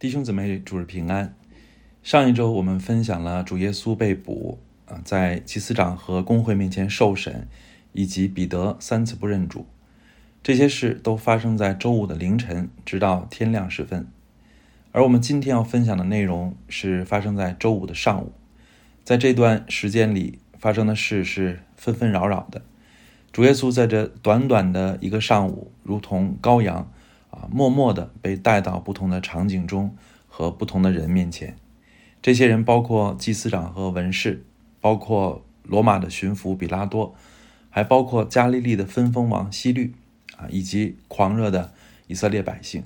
弟兄姊妹，主日平安。上一周我们分享了主耶稣被捕啊，在祭司长和公会面前受审，以及彼得三次不认主，这些事都发生在周五的凌晨，直到天亮时分。而我们今天要分享的内容是发生在周五的上午，在这段时间里发生的事是纷纷扰扰的。主耶稣在这短短的一个上午，如同羔羊。啊，默默地被带到不同的场景中和不同的人面前。这些人包括祭司长和文士，包括罗马的巡抚比拉多，还包括加利利的分封王希律，啊，以及狂热的以色列百姓。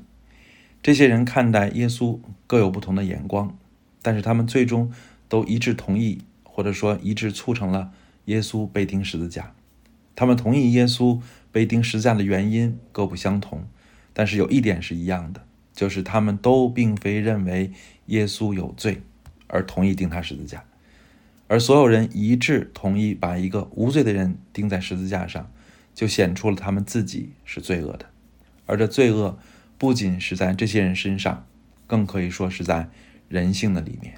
这些人看待耶稣各有不同的眼光，但是他们最终都一致同意，或者说一致促成了耶稣被钉十字架。他们同意耶稣被钉十字架的原因各不相同。但是有一点是一样的，就是他们都并非认为耶稣有罪，而同意钉他十字架，而所有人一致同意把一个无罪的人钉在十字架上，就显出了他们自己是罪恶的，而这罪恶不仅是在这些人身上，更可以说是在人性的里面。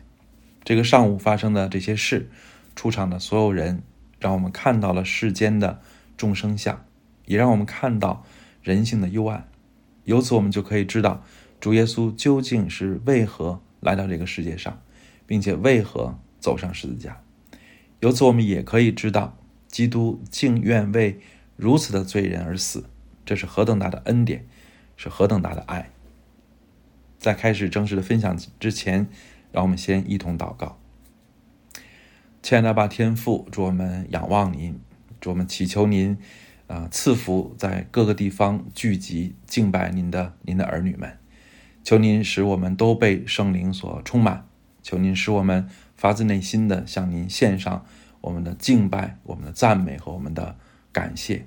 这个上午发生的这些事，出场的所有人，让我们看到了世间的众生相，也让我们看到人性的幽暗。由此，我们就可以知道主耶稣究竟是为何来到这个世界上，并且为何走上十字架。由此，我们也可以知道，基督竟愿为如此的罪人而死，这是何等大的恩典，是何等大的爱。在开始正式的分享之前，让我们先一同祷告。亲爱的爸天父，祝我们仰望您，祝我们祈求您。啊，赐福在各个地方聚集敬拜您的您的儿女们，求您使我们都被圣灵所充满，求您使我们发自内心的向您献上我们的敬拜、我们的赞美和我们的感谢。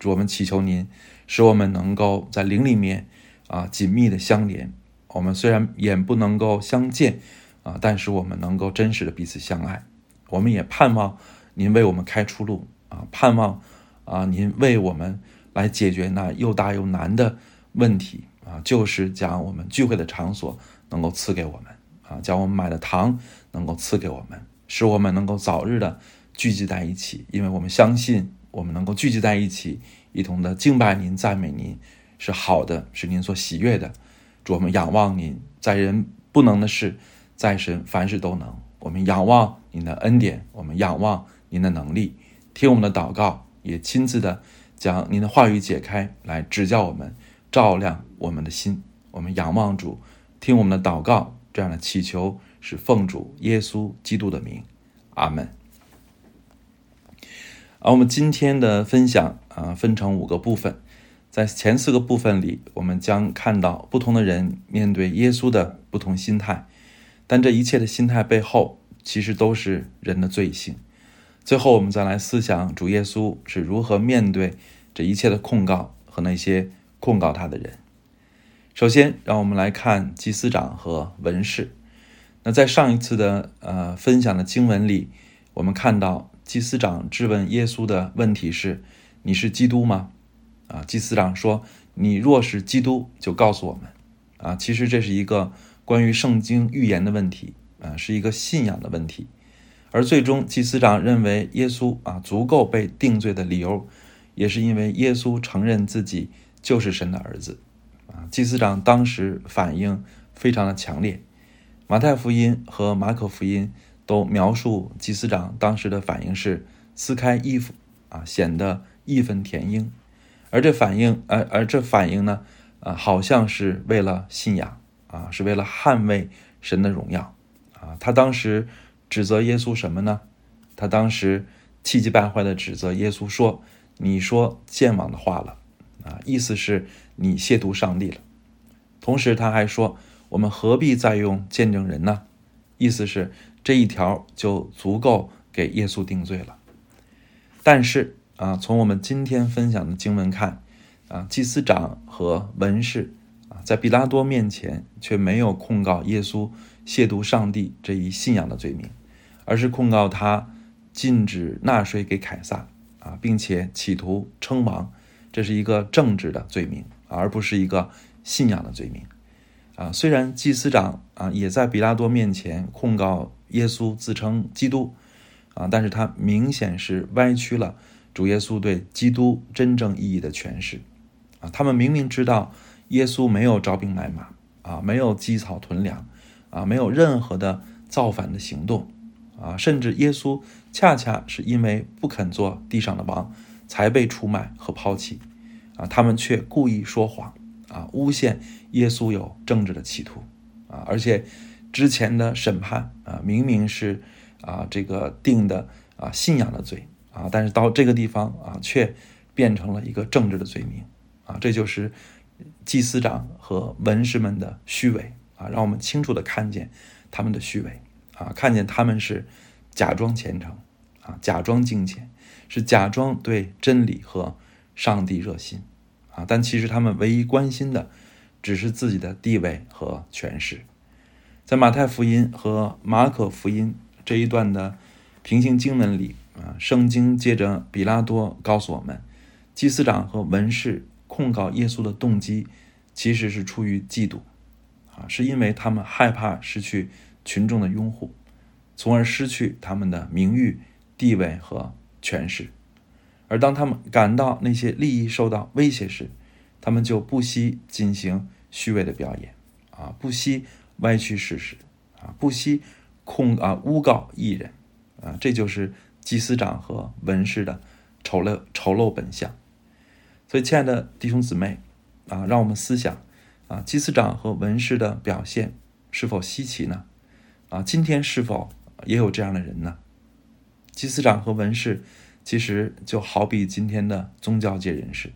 主，我们祈求您使我们能够在灵里面啊紧密的相连。我们虽然眼不能够相见啊，但是我们能够真实的彼此相爱。我们也盼望您为我们开出路啊，盼望。啊，您为我们来解决那又大又难的问题啊，就是将我们聚会的场所能够赐给我们啊，将我们买的糖能够赐给我们，使我们能够早日的聚集在一起，因为我们相信我们能够聚集在一起，一同的敬拜您、赞美您是好的，是您所喜悦的。主，我们仰望您，在人不能的事，在神凡事都能。我们仰望您的恩典，我们仰望您的能力，听我们的祷告。也亲自的将您的话语解开，来指教我们，照亮我们的心。我们仰望主，听我们的祷告，这样的祈求是奉主耶稣基督的名，阿门。而我们今天的分享啊，分成五个部分，在前四个部分里，我们将看到不同的人面对耶稣的不同心态，但这一切的心态背后，其实都是人的罪性。最后，我们再来思想主耶稣是如何面对这一切的控告和那些控告他的人。首先，让我们来看祭司长和文士。那在上一次的呃分享的经文里，我们看到祭司长质问耶稣的问题是：“你是基督吗？”啊，祭司长说：“你若是基督，就告诉我们。”啊，其实这是一个关于圣经预言的问题啊，是一个信仰的问题。而最终，祭司长认为耶稣啊足够被定罪的理由，也是因为耶稣承认自己就是神的儿子，啊，祭司长当时反应非常的强烈。马太福音和马可福音都描述祭司长当时的反应是撕开衣服，啊，显得义愤填膺。而这反应，而而这反应呢，啊，好像是为了信仰，啊，是为了捍卫神的荣耀，啊，他当时。指责耶稣什么呢？他当时气急败坏地指责耶稣说：“你说健忘的话了，啊，意思是你亵渎上帝了。”同时他还说：“我们何必再用见证人呢？”意思是这一条就足够给耶稣定罪了。但是啊，从我们今天分享的经文看，啊，祭司长和文士啊，在比拉多面前却没有控告耶稣。亵渎上帝这一信仰的罪名，而是控告他禁止纳税给凯撒啊，并且企图称王，这是一个政治的罪名，而不是一个信仰的罪名。啊，虽然祭司长啊也在比拉多面前控告耶稣自称基督，啊，但是他明显是歪曲了主耶稣对基督真正意义的诠释，啊，他们明明知道耶稣没有招兵买马，啊，没有积草屯粮，啊，没有任何的造反的行动，啊，甚至耶稣恰恰是因为不肯做地上的王，才被出卖和抛弃，啊，他们却故意说谎。啊，诬陷耶稣有政治的企图，啊，而且之前的审判啊，明明是啊这个定的啊信仰的罪啊，但是到这个地方啊，却变成了一个政治的罪名啊，这就是祭司长和文士们的虚伪啊，让我们清楚的看见他们的虚伪啊，看见他们是假装虔诚啊，假装敬虔，是假装对真理和上帝热心。啊，但其实他们唯一关心的，只是自己的地位和权势。在马太福音和马可福音这一段的平行经文里，啊，圣经接着比拉多告诉我们，祭司长和文士控告耶稣的动机，其实是出于嫉妒，啊，是因为他们害怕失去群众的拥护，从而失去他们的名誉、地位和权势。而当他们感到那些利益受到威胁时，他们就不惜进行虚伪的表演，啊，不惜歪曲事实，啊，不惜控啊诬告艺人，啊，这就是祭司长和文士的丑陋丑陋本相。所以，亲爱的弟兄姊妹，啊，让我们思想，啊，祭司长和文士的表现是否稀奇呢？啊，今天是否也有这样的人呢？祭司长和文士。其实就好比今天的宗教界人士，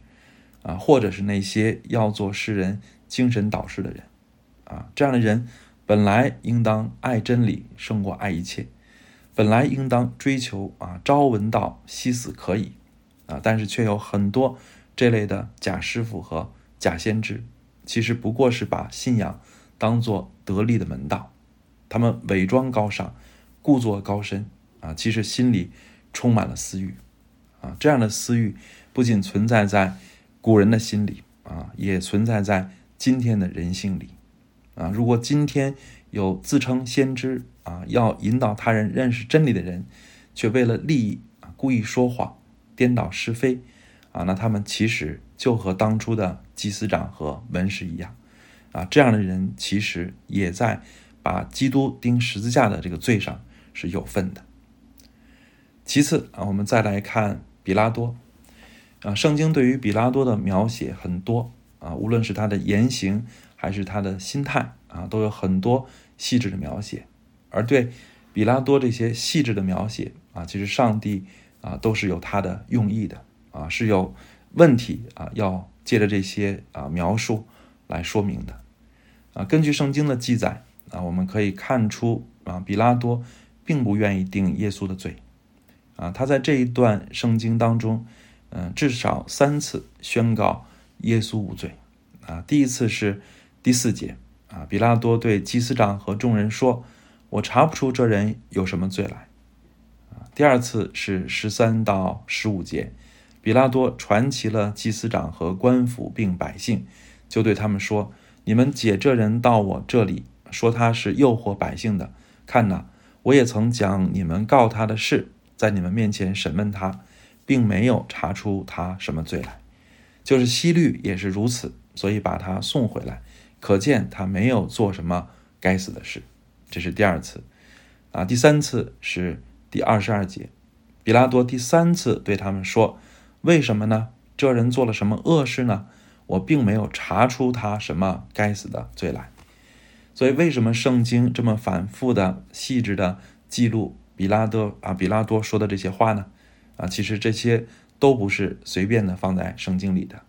啊，或者是那些要做世人精神导师的人，啊，这样的人本来应当爱真理胜过爱一切，本来应当追求啊朝闻道夕死可以，啊，但是却有很多这类的假师傅和假先知，其实不过是把信仰当做得力的门道，他们伪装高尚，故作高深，啊，其实心里。充满了私欲，啊，这样的私欲不仅存在在古人的心里，啊，也存在在今天的人性里，啊，如果今天有自称先知，啊，要引导他人认识真理的人，却为了利益啊故意说谎、颠倒是非，啊，那他们其实就和当初的祭司长和文士一样，啊，这样的人其实也在把基督钉十字架的这个罪上是有份的。其次啊，我们再来看比拉多，啊，圣经对于比拉多的描写很多啊，无论是他的言行还是他的心态啊，都有很多细致的描写。而对比拉多这些细致的描写啊，其实上帝啊都是有他的用意的啊，是有问题啊，要借着这些啊描述来说明的啊。根据圣经的记载啊，我们可以看出啊，比拉多并不愿意定耶稣的罪。啊，他在这一段圣经当中，嗯，至少三次宣告耶稣无罪。啊，第一次是第四节，啊，比拉多对祭司长和众人说：“我查不出这人有什么罪来。”啊，第二次是十三到十五节，比拉多传齐了祭司长和官府并百姓，就对他们说：“你们解这人到我这里，说他是诱惑百姓的。看哪，我也曾讲你们告他的事。”在你们面前审问他，并没有查出他什么罪来，就是西律也是如此，所以把他送回来，可见他没有做什么该死的事。这是第二次，啊，第三次是第二十二节，比拉多第三次对他们说：“为什么呢？这人做了什么恶事呢？我并没有查出他什么该死的罪来。”所以，为什么圣经这么反复的、细致的记录？比拉多啊，比拉多说的这些话呢，啊，其实这些都不是随便的放在圣经里的，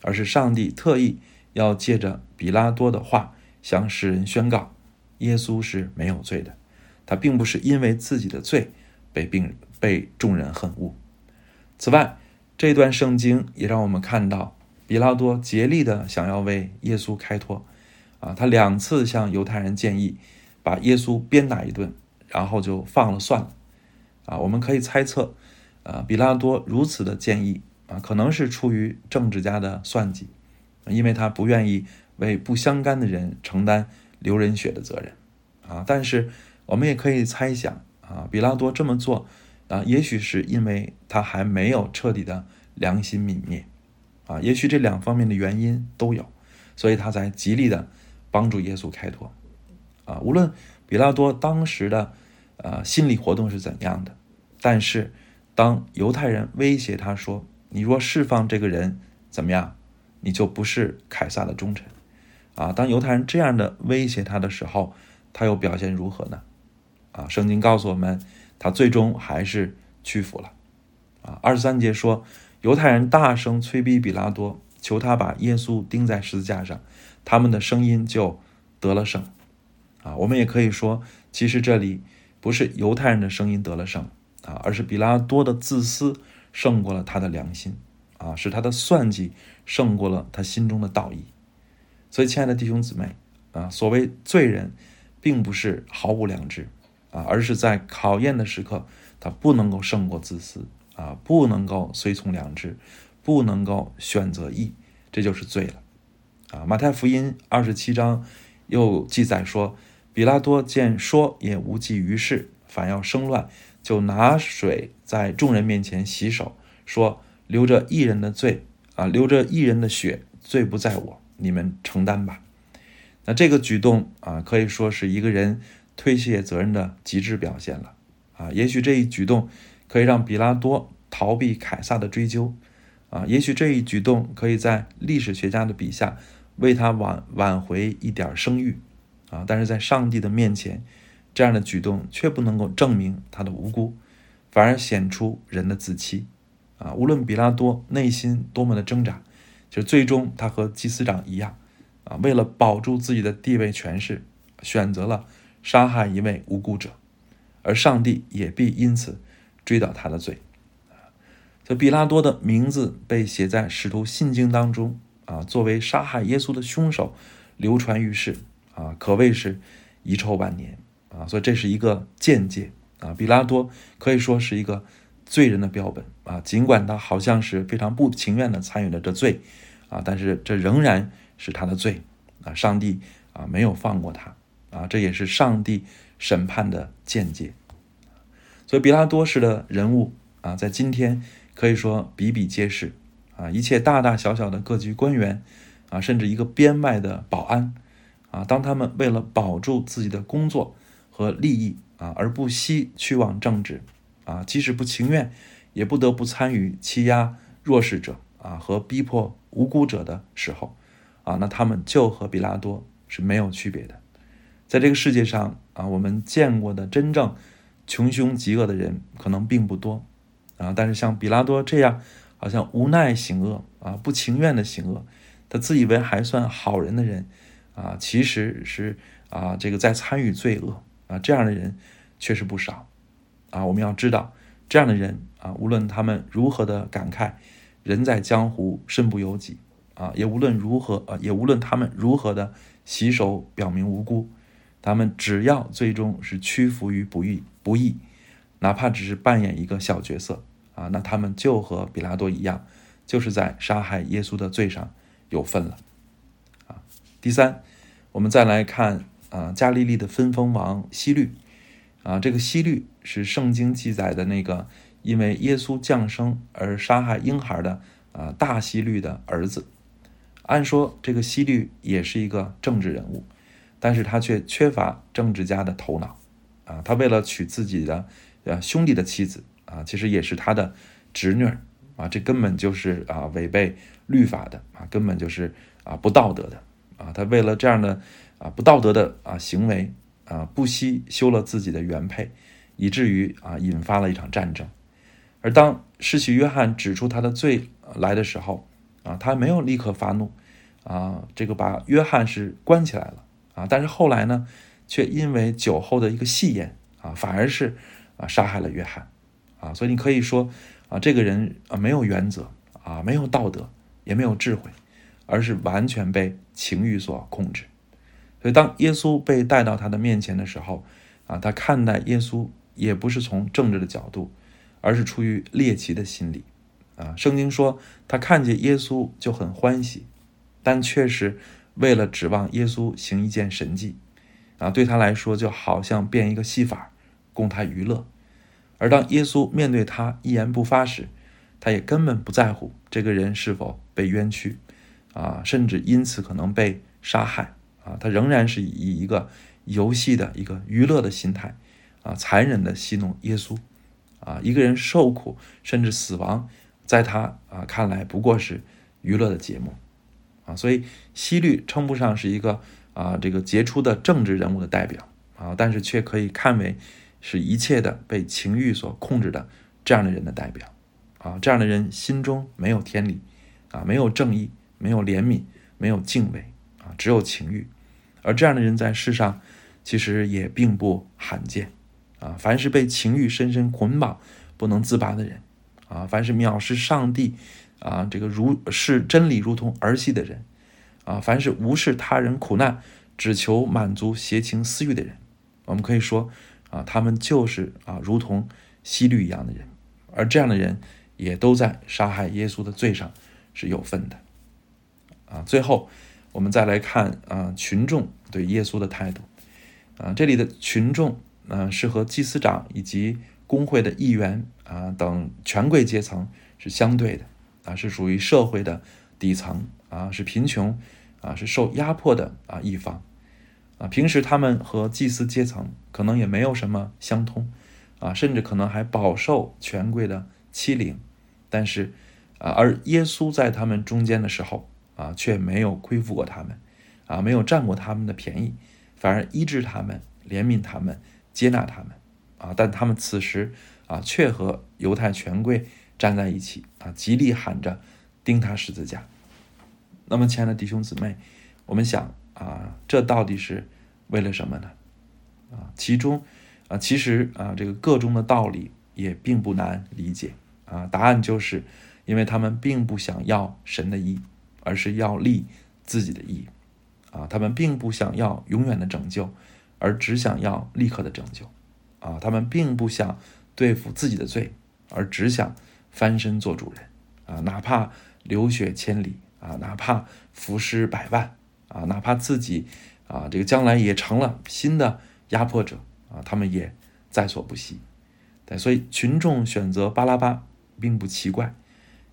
而是上帝特意要借着比拉多的话向世人宣告，耶稣是没有罪的，他并不是因为自己的罪被病被众人恨恶。此外，这段圣经也让我们看到，比拉多竭力的想要为耶稣开脱，啊，他两次向犹太人建议把耶稣鞭打一顿。然后就放了算了，啊，我们可以猜测，啊，比拉多如此的建议啊，可能是出于政治家的算计，因为他不愿意为不相干的人承担流人血的责任啊。但是我们也可以猜想啊，比拉多这么做啊，也许是因为他还没有彻底的良心泯灭啊，也许这两方面的原因都有，所以他才极力的帮助耶稣开脱啊。无论比拉多当时的呃心理活动是怎样的，但是当犹太人威胁他说：“你若释放这个人，怎么样？”你就不是凯撒的忠臣，啊！当犹太人这样的威胁他的时候，他又表现如何呢？啊！圣经告诉我们，他最终还是屈服了。啊！二十三节说，犹太人大声催逼比拉多，求他把耶稣钉在十字架上，他们的声音就得了胜。啊！我们也可以说，其实这里不是犹太人的声音得了胜，啊，而是比拉多的自私胜过了他的良心。啊，是他的算计胜过了他心中的道义，所以，亲爱的弟兄姊妹，啊，所谓罪人，并不是毫无良知，啊，而是在考验的时刻，他不能够胜过自私，啊，不能够随从良知，不能够选择义，这就是罪了，啊，马太福音二十七章又记载说，比拉多见说也无济于事，反要生乱，就拿水在众人面前洗手，说。流着一人的罪啊，流着一人的血，罪不在我，你们承担吧。那这个举动啊，可以说是一个人推卸责任的极致表现了啊。也许这一举动可以让比拉多逃避凯撒的追究啊，也许这一举动可以在历史学家的笔下为他挽挽回一点声誉啊。但是在上帝的面前，这样的举动却不能够证明他的无辜，反而显出人的自欺。啊，无论比拉多内心多么的挣扎，就最终他和祭司长一样，啊，为了保住自己的地位权势，选择了杀害一位无辜者，而上帝也必因此追到他的罪。这比拉多的名字被写在使徒信经当中，啊，作为杀害耶稣的凶手流传于世，啊，可谓是遗臭万年，啊，所以这是一个间接，啊，比拉多可以说是一个。罪人的标本啊，尽管他好像是非常不情愿的参与了这罪，啊，但是这仍然是他的罪啊，上帝啊没有放过他啊，这也是上帝审判的见解。所以比拉多式的人物啊，在今天可以说比比皆是啊，一切大大小小的各级官员啊，甚至一个编外的保安啊，当他们为了保住自己的工作和利益啊，而不惜去往政治。啊，即使不情愿，也不得不参与欺压弱势者啊和逼迫无辜者的时候，啊，那他们就和比拉多是没有区别的。在这个世界上啊，我们见过的真正穷凶极恶的人可能并不多啊，但是像比拉多这样，好像无奈行恶啊，不情愿的行恶，他自以为还算好人的人啊，其实是啊，这个在参与罪恶啊，这样的人确实不少。啊，我们要知道，这样的人啊，无论他们如何的感慨“人在江湖，身不由己”，啊，也无论如何啊，也无论他们如何的洗手表明无辜，他们只要最终是屈服于不义，不义，哪怕只是扮演一个小角色啊，那他们就和比拉多一样，就是在杀害耶稣的罪上有份了。啊，第三，我们再来看啊，加利利的分封王希律。啊，这个希律是圣经记载的那个因为耶稣降生而杀害婴孩的啊大希律的儿子。按说这个希律也是一个政治人物，但是他却缺乏政治家的头脑。啊，他为了娶自己的呃兄弟的妻子啊，其实也是他的侄女啊，这根本就是啊违背律法的啊，根本就是啊不道德的啊。他为了这样的啊不道德的啊行为。啊，不惜休了自己的原配，以至于啊引发了一场战争。而当施洗约翰指出他的罪来的时候，啊，他没有立刻发怒，啊，这个把约翰是关起来了，啊，但是后来呢，却因为酒后的一个戏言，啊，反而是啊杀害了约翰，啊，所以你可以说啊，这个人啊没有原则，啊没有道德，也没有智慧，而是完全被情欲所控制。所以，当耶稣被带到他的面前的时候，啊，他看待耶稣也不是从政治的角度，而是出于猎奇的心理，啊，圣经说他看见耶稣就很欢喜，但确实为了指望耶稣行一件神迹，啊，对他来说就好像变一个戏法，供他娱乐。而当耶稣面对他一言不发时，他也根本不在乎这个人是否被冤屈，啊，甚至因此可能被杀害，啊，他仍然是以一个游戏的一个娱乐的心态，啊，残忍的戏弄耶稣，啊，一个人受苦甚至死亡，在他啊看来不过是娱乐的节目，啊，所以希律称不上是一个啊这个杰出的政治人物的代表，啊，但是却可以看为。是一切的被情欲所控制的这样的人的代表，啊，这样的人心中没有天理，啊，没有正义，没有怜悯，没有敬畏，啊，只有情欲，而这样的人在世上其实也并不罕见，啊，凡是被情欲深深捆绑不能自拔的人，啊，凡是藐视上帝，啊，这个如视真理如同儿戏的人，啊，凡是无视他人苦难，只求满足邪情私欲的人，我们可以说。啊，他们就是啊，如同希律一样的人，而这样的人也都在杀害耶稣的罪上是有份的。啊，最后我们再来看啊，群众对耶稣的态度。啊，这里的群众啊，是和祭司长以及工会的议员啊等权贵阶层是相对的。啊，是属于社会的底层啊，是贫穷啊，是受压迫的啊一方。啊，平时他们和祭司阶层可能也没有什么相通，啊，甚至可能还饱受权贵的欺凌，但是，啊，而耶稣在他们中间的时候，啊，却没有亏负过他们，啊，没有占过他们的便宜，反而医治他们，怜悯他们，接纳他们，啊，但他们此时，啊，却和犹太权贵站在一起，啊，极力喊着钉他十字架。那么，亲爱的弟兄姊妹，我们想。啊，这到底是为了什么呢？啊，其中啊，其实啊，这个个中的道理也并不难理解啊。答案就是，因为他们并不想要神的意，而是要立自己的意啊。他们并不想要永远的拯救，而只想要立刻的拯救啊。他们并不想对付自己的罪，而只想翻身做主人啊。哪怕流血千里啊，哪怕浮尸百万。啊，哪怕自己啊，这个将来也成了新的压迫者啊，他们也在所不惜。对，所以群众选择巴拉巴并不奇怪，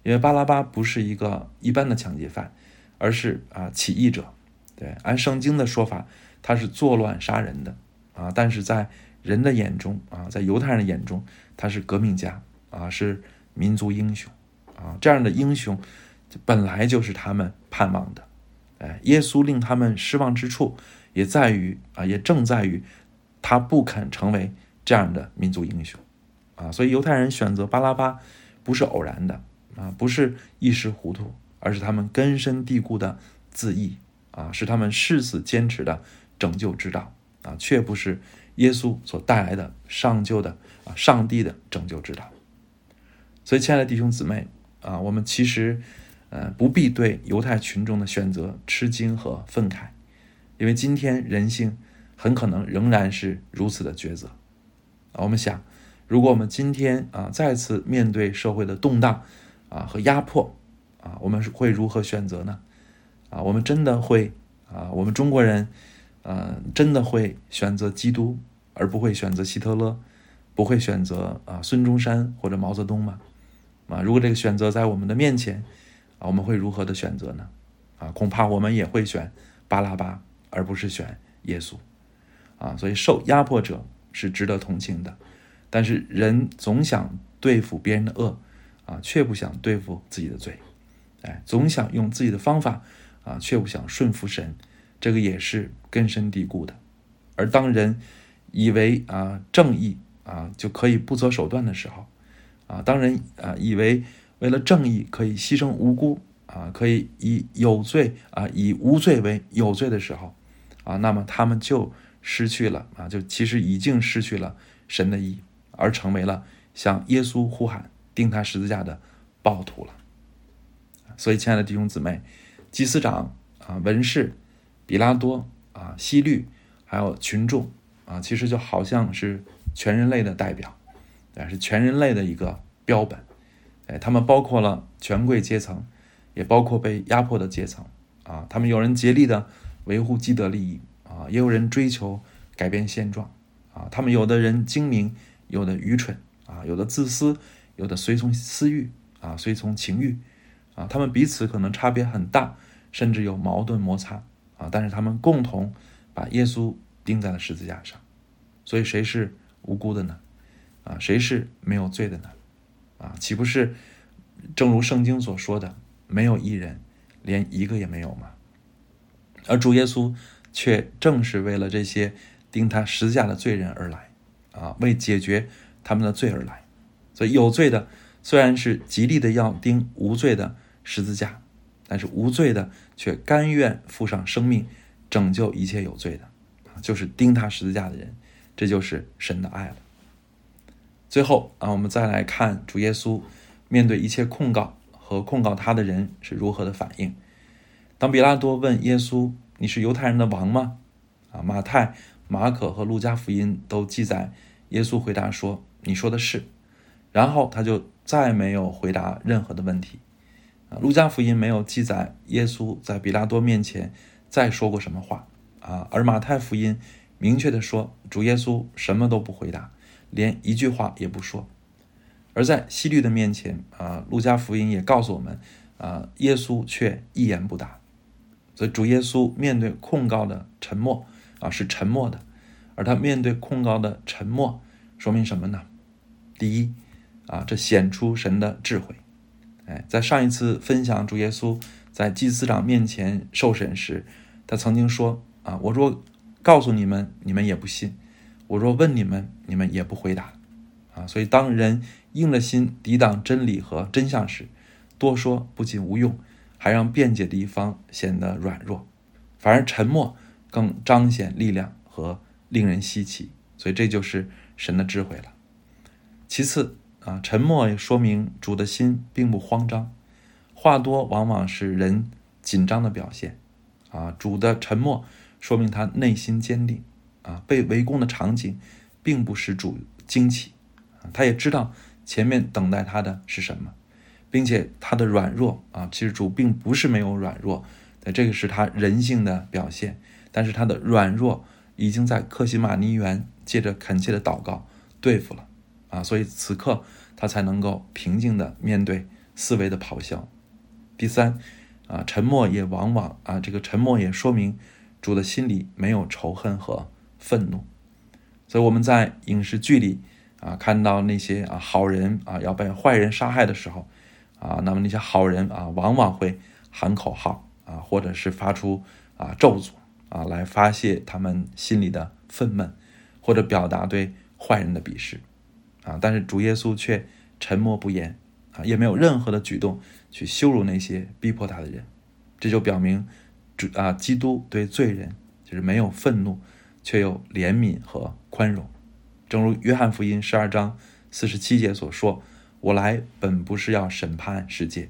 因为巴拉巴不是一个一般的抢劫犯，而是啊起义者。对，按圣经的说法，他是作乱杀人的啊，但是在人的眼中啊，在犹太人的眼中，他是革命家啊，是民族英雄啊，这样的英雄本来就是他们盼望的。哎，耶稣令他们失望之处，也在于啊，也正在于，他不肯成为这样的民族英雄，啊，所以犹太人选择巴拉巴，不是偶然的，啊，不是一时糊涂，而是他们根深蒂固的自义，啊，是他们誓死坚持的拯救之道，啊，却不是耶稣所带来的上救的啊，上帝的拯救之道。所以，亲爱的弟兄姊妹，啊，我们其实。呃，不必对犹太群众的选择吃惊和愤慨，因为今天人性很可能仍然是如此的抉择。啊，我们想，如果我们今天啊再次面对社会的动荡啊和压迫啊，我们会如何选择呢？啊，我们真的会啊，我们中国人，呃，真的会选择基督，而不会选择希特勒，不会选择啊孙中山或者毛泽东吗？啊，如果这个选择在我们的面前。啊，我们会如何的选择呢？啊，恐怕我们也会选巴拉巴，而不是选耶稣。啊，所以受压迫者是值得同情的，但是人总想对付别人的恶，啊，却不想对付自己的罪。哎，总想用自己的方法，啊，却不想顺服神，这个也是根深蒂固的。而当人以为啊正义啊就可以不择手段的时候，啊，当人啊以为。为了正义，可以牺牲无辜啊，可以以有罪啊，以无罪为有罪的时候，啊，那么他们就失去了啊，就其实已经失去了神的意，而成为了向耶稣呼喊钉他十字架的暴徒了。所以，亲爱的弟兄姊妹，祭司长啊，文士，比拉多啊，希律，还有群众啊，其实就好像是全人类的代表，啊，是全人类的一个标本。哎，他们包括了权贵阶层，也包括被压迫的阶层，啊，他们有人竭力的维护既得利益啊，也有人追求改变现状。啊，他们有的人精明，有的愚蠢。啊，有的自私，有的随从私欲。啊，随从情欲。啊，他们彼此可能差别很大，甚至有矛盾摩擦。啊，但是他们共同把耶稣钉在了十字架上，所以谁是无辜的呢？啊，谁是没有罪的呢？啊，岂不是正如圣经所说的，没有一人，连一个也没有吗？而主耶稣却正是为了这些钉他十字架的罪人而来，啊，为解决他们的罪而来。所以有罪的虽然是极力的要钉无罪的十字架，但是无罪的却甘愿付上生命拯救一切有罪的，就是钉他十字架的人，这就是神的爱了。最后啊，我们再来看主耶稣面对一切控告和控告他的人是如何的反应。当比拉多问耶稣：“你是犹太人的王吗？”啊，马太、马可和路加福音都记载，耶稣回答说：“你说的是。”然后他就再没有回答任何的问题。啊，路加福音没有记载耶稣在比拉多面前再说过什么话。啊，而马太福音明确的说，主耶稣什么都不回答。连一句话也不说，而在希律的面前啊，路加福音也告诉我们啊，耶稣却一言不答。所以主耶稣面对控告的沉默啊，是沉默的，而他面对控告的沉默，说明什么呢？第一啊，这显出神的智慧。哎，在上一次分享主耶稣在祭司长面前受审时，他曾经说啊，我若告诉你们，你们也不信。我若问你们，你们也不回答，啊！所以当人硬了心抵挡真理和真相时，多说不仅无用，还让辩解的一方显得软弱，反而沉默更彰显力量和令人稀奇。所以这就是神的智慧了。其次啊，沉默也说明主的心并不慌张，话多往往是人紧张的表现，啊，主的沉默说明他内心坚定。啊，被围攻的场景，并不使主惊奇，他也知道前面等待他的是什么，并且他的软弱啊，其实主并不是没有软弱，这个是他人性的表现，但是他的软弱已经在克西马尼园借着恳切的祷告对付了，啊，所以此刻他才能够平静的面对思维的咆哮。第三，啊，沉默也往往啊，这个沉默也说明主的心里没有仇恨和。愤怒，所以我们在影视剧里啊，看到那些啊好人啊要被坏人杀害的时候，啊，那么那些好人啊，往往会喊口号啊，或者是发出啊咒诅啊，来发泄他们心里的愤懑，或者表达对坏人的鄙视啊。但是主耶稣却沉默不言啊，也没有任何的举动去羞辱那些逼迫他的人，这就表明主啊，基督对罪人就是没有愤怒。却又怜悯和宽容，正如约翰福音十二章四十七节所说：“我来本不是要审判世界，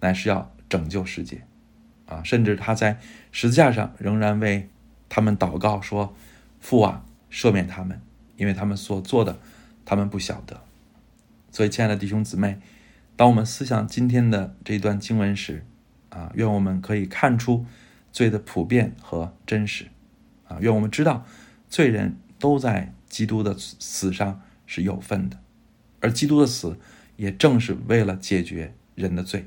乃是要拯救世界。”啊，甚至他在十字架上仍然为他们祷告说：“父啊，赦免他们，因为他们所做的，他们不晓得。”所以，亲爱的弟兄姊妹，当我们思想今天的这一段经文时，啊，愿我们可以看出罪的普遍和真实。啊，愿我们知道，罪人都在基督的死上是有份的，而基督的死也正是为了解决人的罪。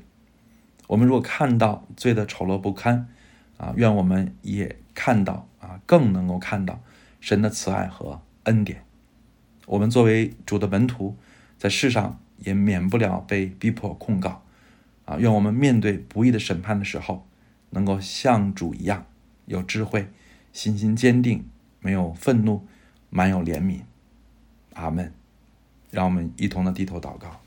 我们如果看到罪的丑陋不堪，啊，愿我们也看到啊，更能够看到神的慈爱和恩典。我们作为主的门徒，在世上也免不了被逼迫控告，啊，愿我们面对不义的审判的时候，能够像主一样有智慧。信心坚定，没有愤怒，满有怜悯。阿门。让我们一同的低头祷告。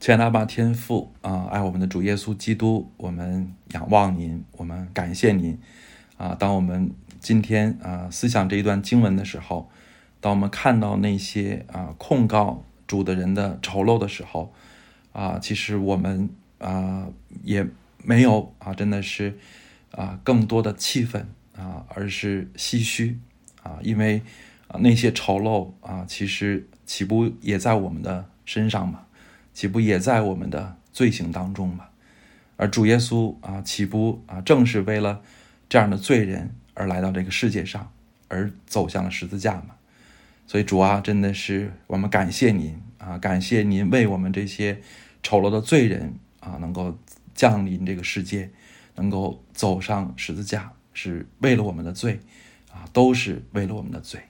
亲爱的阿爸天父啊，爱我们的主耶稣基督，我们仰望您，我们感谢您啊。当我们今天啊思想这一段经文的时候，当我们看到那些啊控告主的人的丑陋的时候啊，其实我们啊也没有啊，真的是。啊，更多的气愤啊，而是唏嘘啊，因为啊那些丑陋啊，其实岂不也在我们的身上吗？岂不也在我们的罪行当中吗？而主耶稣啊，岂不啊正是为了这样的罪人而来到这个世界上，而走向了十字架吗？所以主啊，真的是我们感谢您啊，感谢您为我们这些丑陋的罪人啊，能够降临这个世界，能够走上十字架，是为了我们的罪啊，都是为了我们的罪。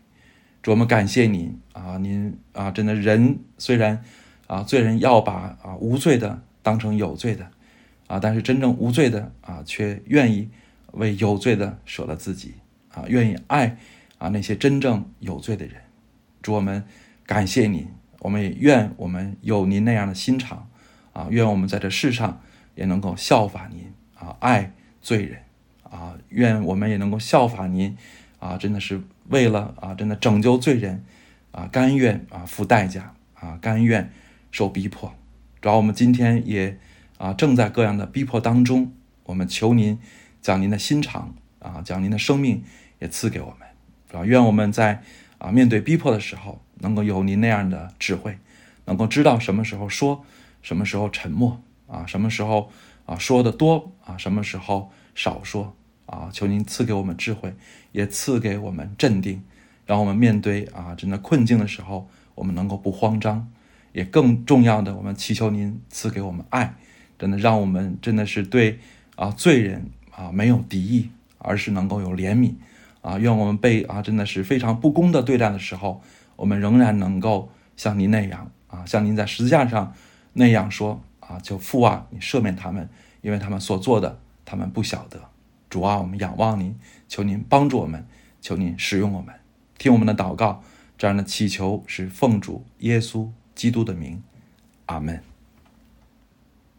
主，我们感谢您啊，您啊，真的人虽然啊，罪人要把啊无罪的当成有罪的啊，但是真正无罪的啊，却愿意为有罪的舍了自己啊，愿意爱啊那些真正有罪的人。主，我们感谢您，我们也愿我们有您那样的心肠，啊，愿我们在这世上也能够效法您，啊，爱罪人，啊，愿我们也能够效法您，啊，真的是为了啊，真的拯救罪人，啊，甘愿啊付代价，啊，甘愿受逼迫。主要我们今天也啊正在各样的逼迫当中，我们求您将您的心肠，啊，将您的生命也赐给我们，啊愿我们在。啊，面对逼迫的时候，能够有您那样的智慧，能够知道什么时候说，什么时候沉默啊，什么时候啊说的多啊，什么时候少说啊。求您赐给我们智慧，也赐给我们镇定，让我们面对啊真的困境的时候，我们能够不慌张。也更重要的，我们祈求您赐给我们爱，真的让我们真的是对啊罪人啊没有敌意，而是能够有怜悯。啊，愿我们被啊真的是非常不公的对待的时候，我们仍然能够像您那样啊，像您在十字架上那样说啊，就父啊，你赦免他们，因为他们所做的，他们不晓得。主啊，我们仰望您，求您帮助我们，求您使用我们，听我们的祷告，这样的祈求是奉主耶稣基督的名，阿门。